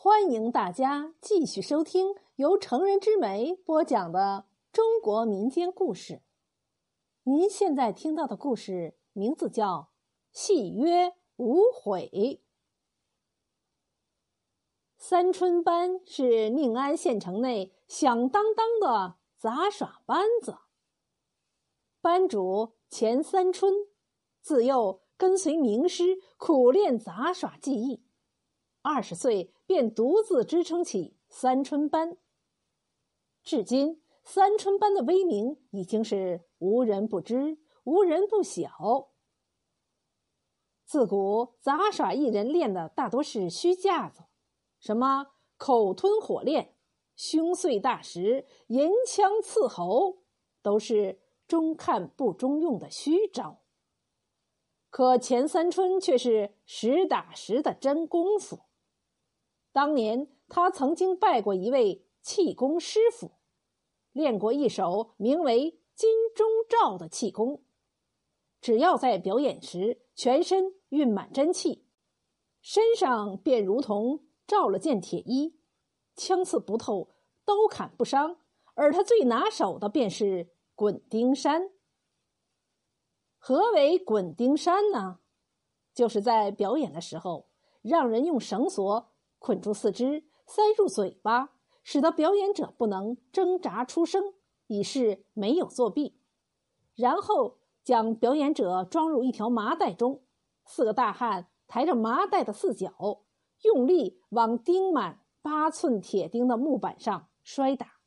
欢迎大家继续收听由成人之美播讲的中国民间故事。您现在听到的故事名字叫《戏约无悔》。三春班是宁安县城内响当当的杂耍班子，班主钱三春自幼跟随名师苦练杂耍技艺。二十岁便独自支撑起三春班。至今，三春班的威名已经是无人不知、无人不晓。自古杂耍艺人练的大多是虚架子，什么口吞火炼、胸碎大石、银枪刺喉，都是中看不中用的虚招。可钱三春却是实打实的真功夫。当年他曾经拜过一位气功师傅，练过一手名为“金钟罩”的气功。只要在表演时全身蕴满真气，身上便如同罩了件铁衣，枪刺不透，刀砍不伤。而他最拿手的便是滚钉山。何为滚钉山呢？就是在表演的时候，让人用绳索。捆住四肢，塞入嘴巴，使得表演者不能挣扎出声，以示没有作弊。然后将表演者装入一条麻袋中，四个大汉抬着麻袋的四角，用力往钉满八寸铁钉的木板上摔打。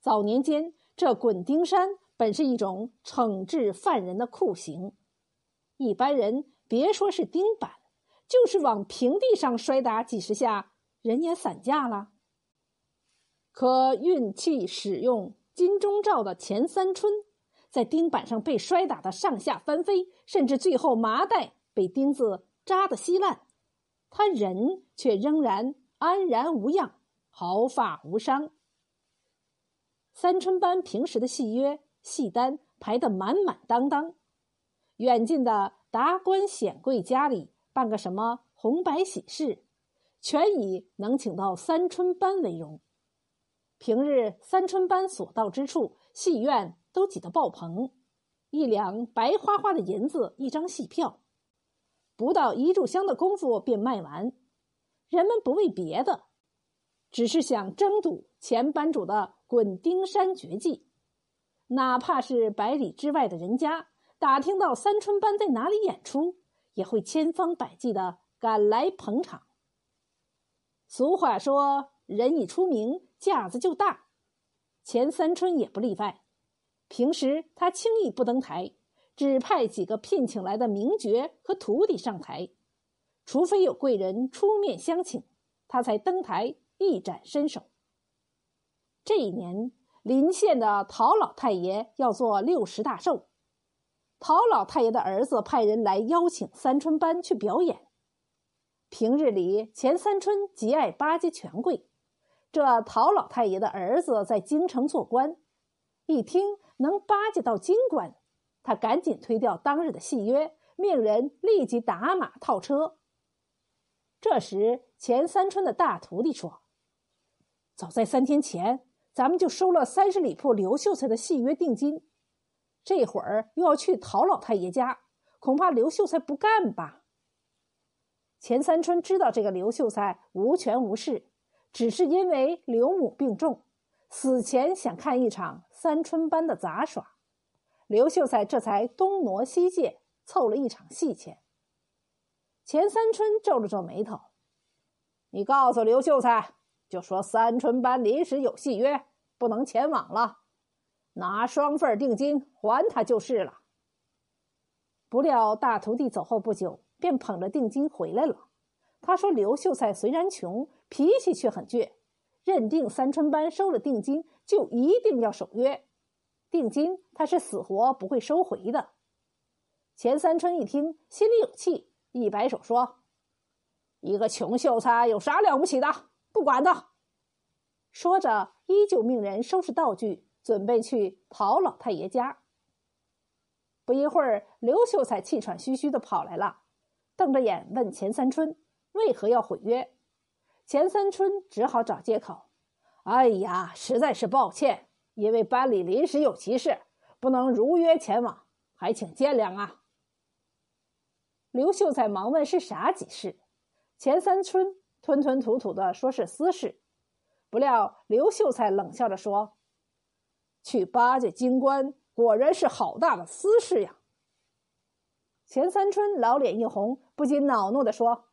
早年间，这滚钉山本是一种惩治犯人的酷刑，一般人别说是钉板。就是往平地上摔打几十下，人也散架了。可运气使用金钟罩的钱三春，在钉板上被摔打的上下翻飞，甚至最后麻袋被钉子扎得稀烂，他人却仍然安然无恙，毫发无伤。三春班平时的戏约戏单排得满满当当，远近的达官显贵家里。办个什么红白喜事，全以能请到三春班为荣。平日三春班所到之处，戏院都挤得爆棚，一两白花花的银子一张戏票，不到一炷香的功夫便卖完。人们不为别的，只是想争睹前班主的滚钉山绝技。哪怕是百里之外的人家，打听到三春班在哪里演出。也会千方百计的赶来捧场。俗话说：“人一出名，架子就大。”钱三春也不例外。平时他轻易不登台，只派几个聘请来的名角和徒弟上台，除非有贵人出面相请，他才登台一展身手。这一年，临县的陶老太爷要做六十大寿。陶老太爷的儿子派人来邀请三春班去表演。平日里，钱三春极爱巴结权贵。这陶老太爷的儿子在京城做官，一听能巴结到京官，他赶紧推掉当日的戏约，命人立即打马套车。这时，钱三春的大徒弟说：“早在三天前，咱们就收了三十里铺刘秀才的戏约定金。”这会儿又要去陶老太爷家，恐怕刘秀才不干吧？钱三春知道这个刘秀才无权无势，只是因为刘母病重，死前想看一场三春班的杂耍，刘秀才这才东挪西借凑了一场戏钱。钱三春皱了皱眉头：“你告诉刘秀才，就说三春班临时有戏约，不能前往了。”拿双份定金还他就是了。不料大徒弟走后不久，便捧着定金回来了。他说：“刘秀才虽然穷，脾气却很倔，认定三春班收了定金就一定要守约，定金他是死活不会收回的。”钱三春一听，心里有气，一摆手说：“一个穷秀才有啥了不起的？不管他。”说着，依旧命人收拾道具。准备去陶老太爷家。不一会儿，刘秀才气喘吁吁的跑来了，瞪着眼问钱三春：“为何要毁约？”钱三春只好找借口：“哎呀，实在是抱歉，因为班里临时有急事，不能如约前往，还请见谅啊。”刘秀才忙问：“是啥急事？”钱三春吞吞吐吐的说是私事。不料刘秀才冷笑着说：“去巴结京官，果然是好大的私事呀。”钱三春老脸一红，不禁恼怒的说：“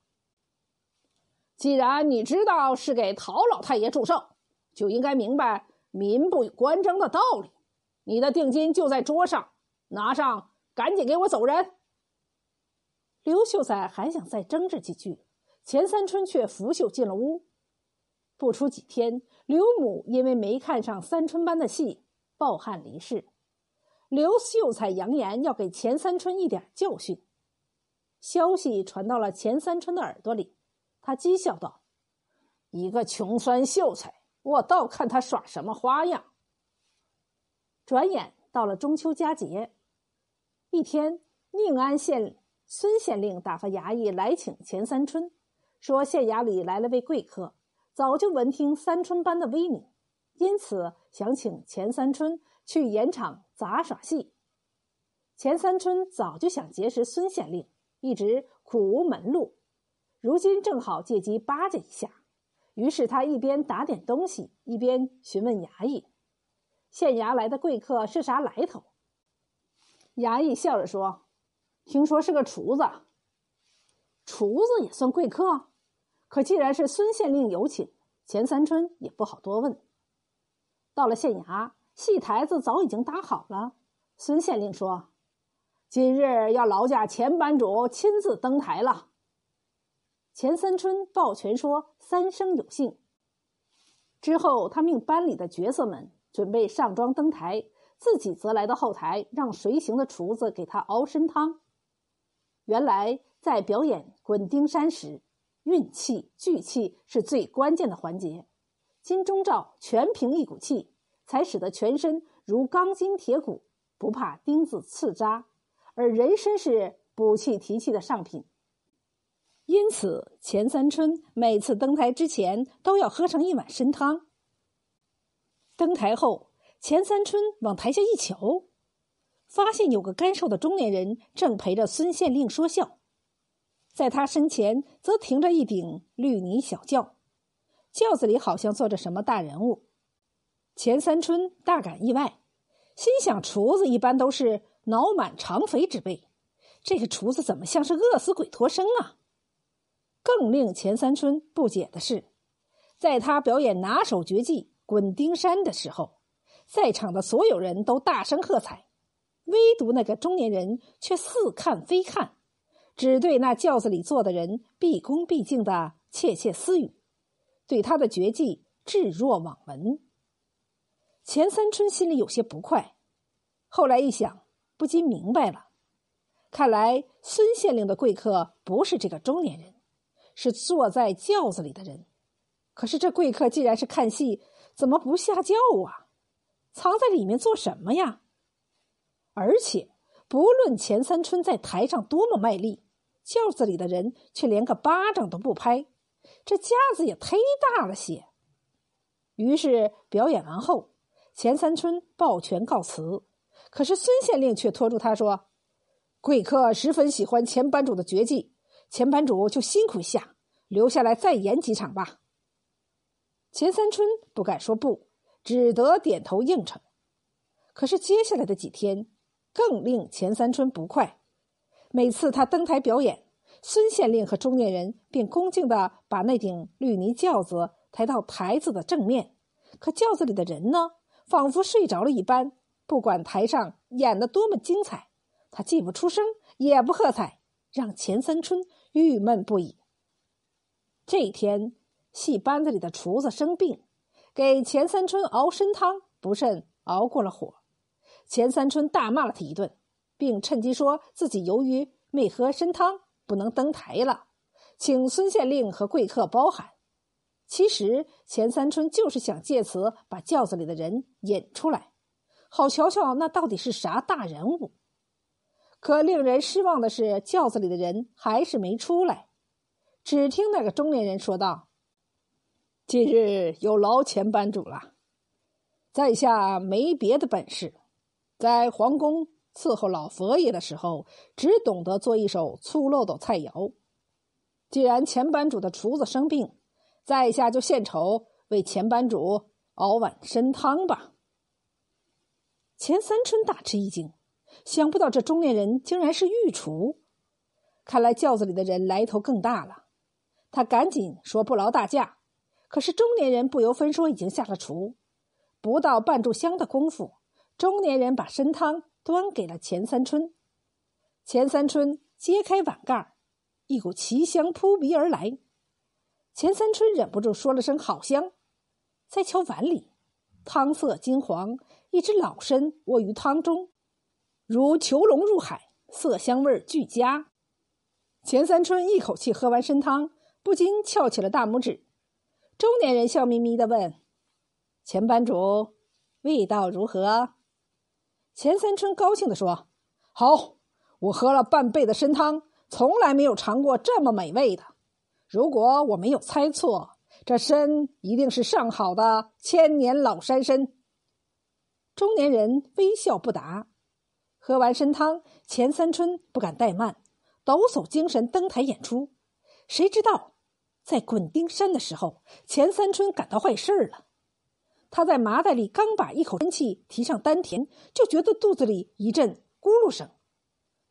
既然你知道是给陶老太爷祝寿，就应该明白民不与官争的道理。你的定金就在桌上，拿上，赶紧给我走人。”刘秀才还想再争执几句，钱三春却拂袖进了屋。不出几天，刘母因为没看上三春班的戏，抱憾离世。刘秀才扬言要给钱三春一点教训。消息传到了钱三春的耳朵里，他讥笑道：“一个穷酸秀才，我倒看他耍什么花样。”转眼到了中秋佳节，一天，宁安县孙县令打发衙役来请钱三春，说县衙里来了位贵客，早就闻听三春班的威名，因此想请钱三春去演场。杂耍戏，钱三春早就想结识孙县令，一直苦无门路，如今正好借机巴结一下。于是他一边打点东西，一边询问衙役：“县衙来的贵客是啥来头？”衙役笑着说：“听说是个厨子。”厨子也算贵客？可既然是孙县令有请，钱三春也不好多问。到了县衙。戏台子早已经搭好了。孙县令说：“今日要劳驾钱班主亲自登台了。”钱三春抱拳说：“三生有幸。”之后，他命班里的角色们准备上妆登台，自己则来到后台，让随行的厨子给他熬参汤。原来，在表演滚钉山时，运气聚气是最关键的环节。金钟罩全凭一股气。才使得全身如钢筋铁骨，不怕钉子刺扎，而人参是补气提气的上品。因此，钱三春每次登台之前都要喝上一碗参汤。登台后，钱三春往台下一瞧，发现有个干瘦的中年人正陪着孙县令说笑，在他身前则停着一顶绿泥小轿，轿子里好像坐着什么大人物。钱三春大感意外，心想：厨子一般都是脑满肠肥之辈，这个厨子怎么像是饿死鬼脱生啊？更令钱三春不解的是，在他表演拿手绝技滚钉山的时候，在场的所有人都大声喝彩，唯独那个中年人却似看非看，只对那轿子里坐的人毕恭毕敬的窃窃私语，对他的绝技置若罔闻。钱三春心里有些不快，后来一想，不禁明白了。看来孙县令的贵客不是这个中年人，是坐在轿子里的人。可是这贵客既然是看戏，怎么不下轿啊？藏在里面做什么呀？而且，不论钱三春在台上多么卖力，轿子里的人却连个巴掌都不拍，这架子也忒大了些。于是表演完后。钱三春抱拳告辞，可是孙县令却拖住他说：“贵客十分喜欢钱班主的绝技，钱班主就辛苦一下，留下来再演几场吧。”钱三春不敢说不，只得点头应承。可是接下来的几天更令钱三春不快，每次他登台表演，孙县令和中年人便恭敬的把那顶绿泥轿子抬到台子的正面，可轿子里的人呢？仿佛睡着了一般，不管台上演的多么精彩，他既不出声，也不喝彩，让钱三春郁闷不已。这一天，戏班子里的厨子生病，给钱三春熬参汤不慎熬过了火，钱三春大骂了他一顿，并趁机说自己由于没喝参汤，不能登台了，请孙县令和贵客包涵。其实钱三春就是想借此把轿子里的人引出来，好瞧瞧那到底是啥大人物。可令人失望的是，轿子里的人还是没出来。只听那个中年人说道：“今日有劳钱班主了，在下没别的本事，在皇宫伺候老佛爷的时候，只懂得做一手粗陋的菜肴。既然前班主的厨子生病，在下就献丑为前班主熬碗参汤吧。钱三春大吃一惊，想不到这中年人竟然是御厨，看来轿子里的人来头更大了。他赶紧说不劳大驾，可是中年人不由分说已经下了厨，不到半炷香的功夫，中年人把参汤端给了钱三春。钱三春揭开碗盖一股奇香扑鼻而来，钱三春忍不住说了声“好香”。再瞧碗里，汤色金黄，一只老参卧于汤中，如囚龙入海，色香味俱佳。钱三春一口气喝完参汤，不禁翘起了大拇指。中年人笑眯眯的问：“钱班主，味道如何？”钱三春高兴的说：“好，我喝了半辈的参汤。”从来没有尝过这么美味的。如果我没有猜错，这参一定是上好的千年老山参。中年人微笑不答。喝完参汤，钱三春不敢怠慢，抖擞精神登台演出。谁知道，在滚钉山的时候，钱三春感到坏事了。他在麻袋里刚把一口真气提上丹田，就觉得肚子里一阵咕噜声。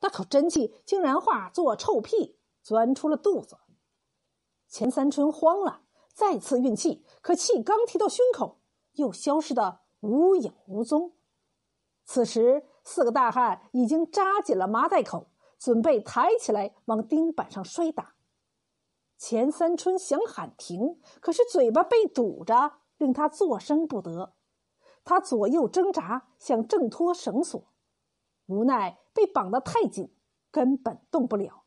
那口真气竟然化作臭屁，钻出了肚子。钱三春慌了，再次运气，可气刚提到胸口，又消失的无影无踪。此时，四个大汉已经扎紧了麻袋口，准备抬起来往钉板上摔打。钱三春想喊停，可是嘴巴被堵着，令他作声不得。他左右挣扎，想挣脱绳索。无奈被绑得太紧，根本动不了。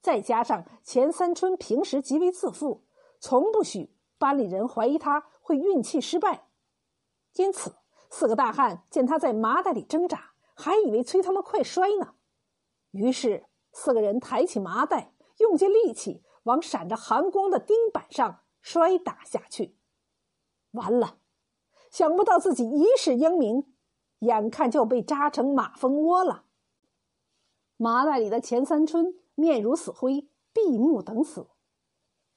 再加上钱三春平时极为自负，从不许班里人怀疑他会运气失败，因此四个大汉见他在麻袋里挣扎，还以为催他们快摔呢。于是四个人抬起麻袋，用尽力气往闪着寒光的钉板上摔打下去。完了，想不到自己一世英名。眼看就被扎成马蜂窝了。麻袋里的钱三春面如死灰，闭目等死。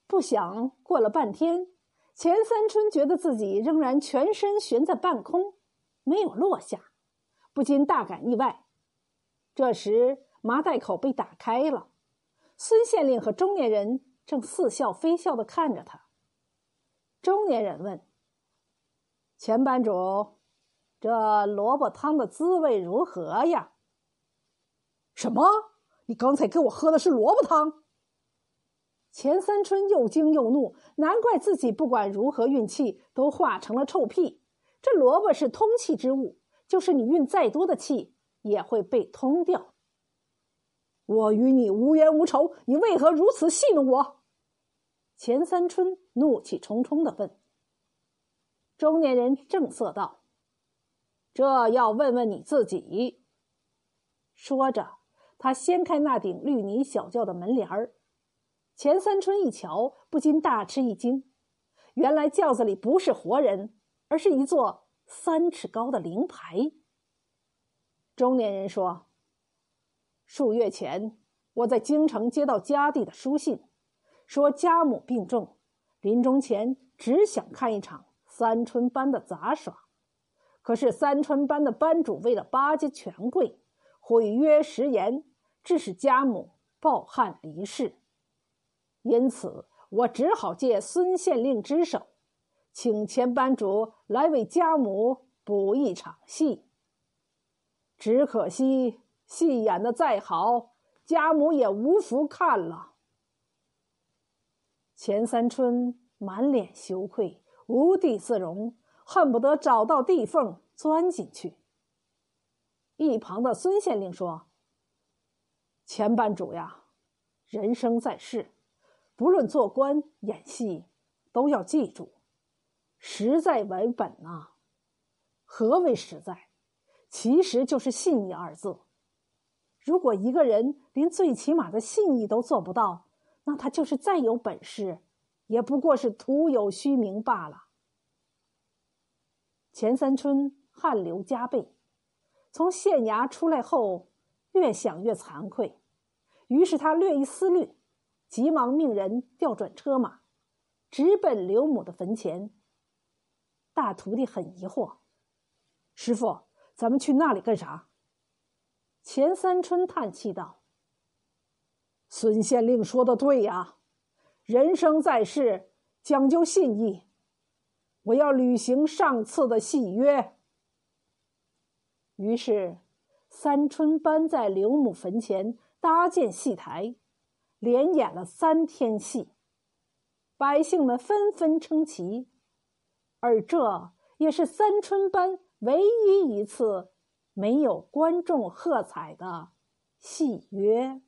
不想过了半天，钱三春觉得自己仍然全身悬在半空，没有落下，不禁大感意外。这时麻袋口被打开了，孙县令和中年人正似笑非笑的看着他。中年人问：“钱班主。”这萝卜汤的滋味如何呀？什么？你刚才给我喝的是萝卜汤？钱三春又惊又怒，难怪自己不管如何运气都化成了臭屁。这萝卜是通气之物，就是你运再多的气也会被通掉。我与你无冤无仇，你为何如此戏弄我？钱三春怒气冲冲的问。中年人正色道。这要问问你自己。说着，他掀开那顶绿泥小轿的门帘儿。钱三春一瞧，不禁大吃一惊。原来轿子里不是活人，而是一座三尺高的灵牌。中年人说：“数月前，我在京城接到家弟的书信，说家母病重，临终前只想看一场三春班的杂耍。”可是三春班的班主为了巴结权贵，毁约食言，致使家母抱憾离世。因此，我只好借孙县令之手，请钱班主来为家母补一场戏。只可惜戏演的再好，家母也无福看了。钱三春满脸羞愧，无地自容。恨不得找到地缝钻进去。一旁的孙县令说：“钱班主呀，人生在世，不论做官演戏，都要记住，实在为本呐。何为实在？其实就是信义二字。如果一个人连最起码的信义都做不到，那他就是再有本事，也不过是徒有虚名罢了。钱三春汗流浃背，从县衙出来后，越想越惭愧，于是他略一思虑，急忙命人调转车马，直奔刘母的坟前。大徒弟很疑惑：“师傅，咱们去那里干啥？”钱三春叹气道：“孙县令说的对呀，人生在世，讲究信义。”我要履行上次的戏约。于是，三春班在刘母坟前搭建戏台，连演了三天戏，百姓们纷纷称奇，而这也是三春班唯一一次没有观众喝彩的戏约。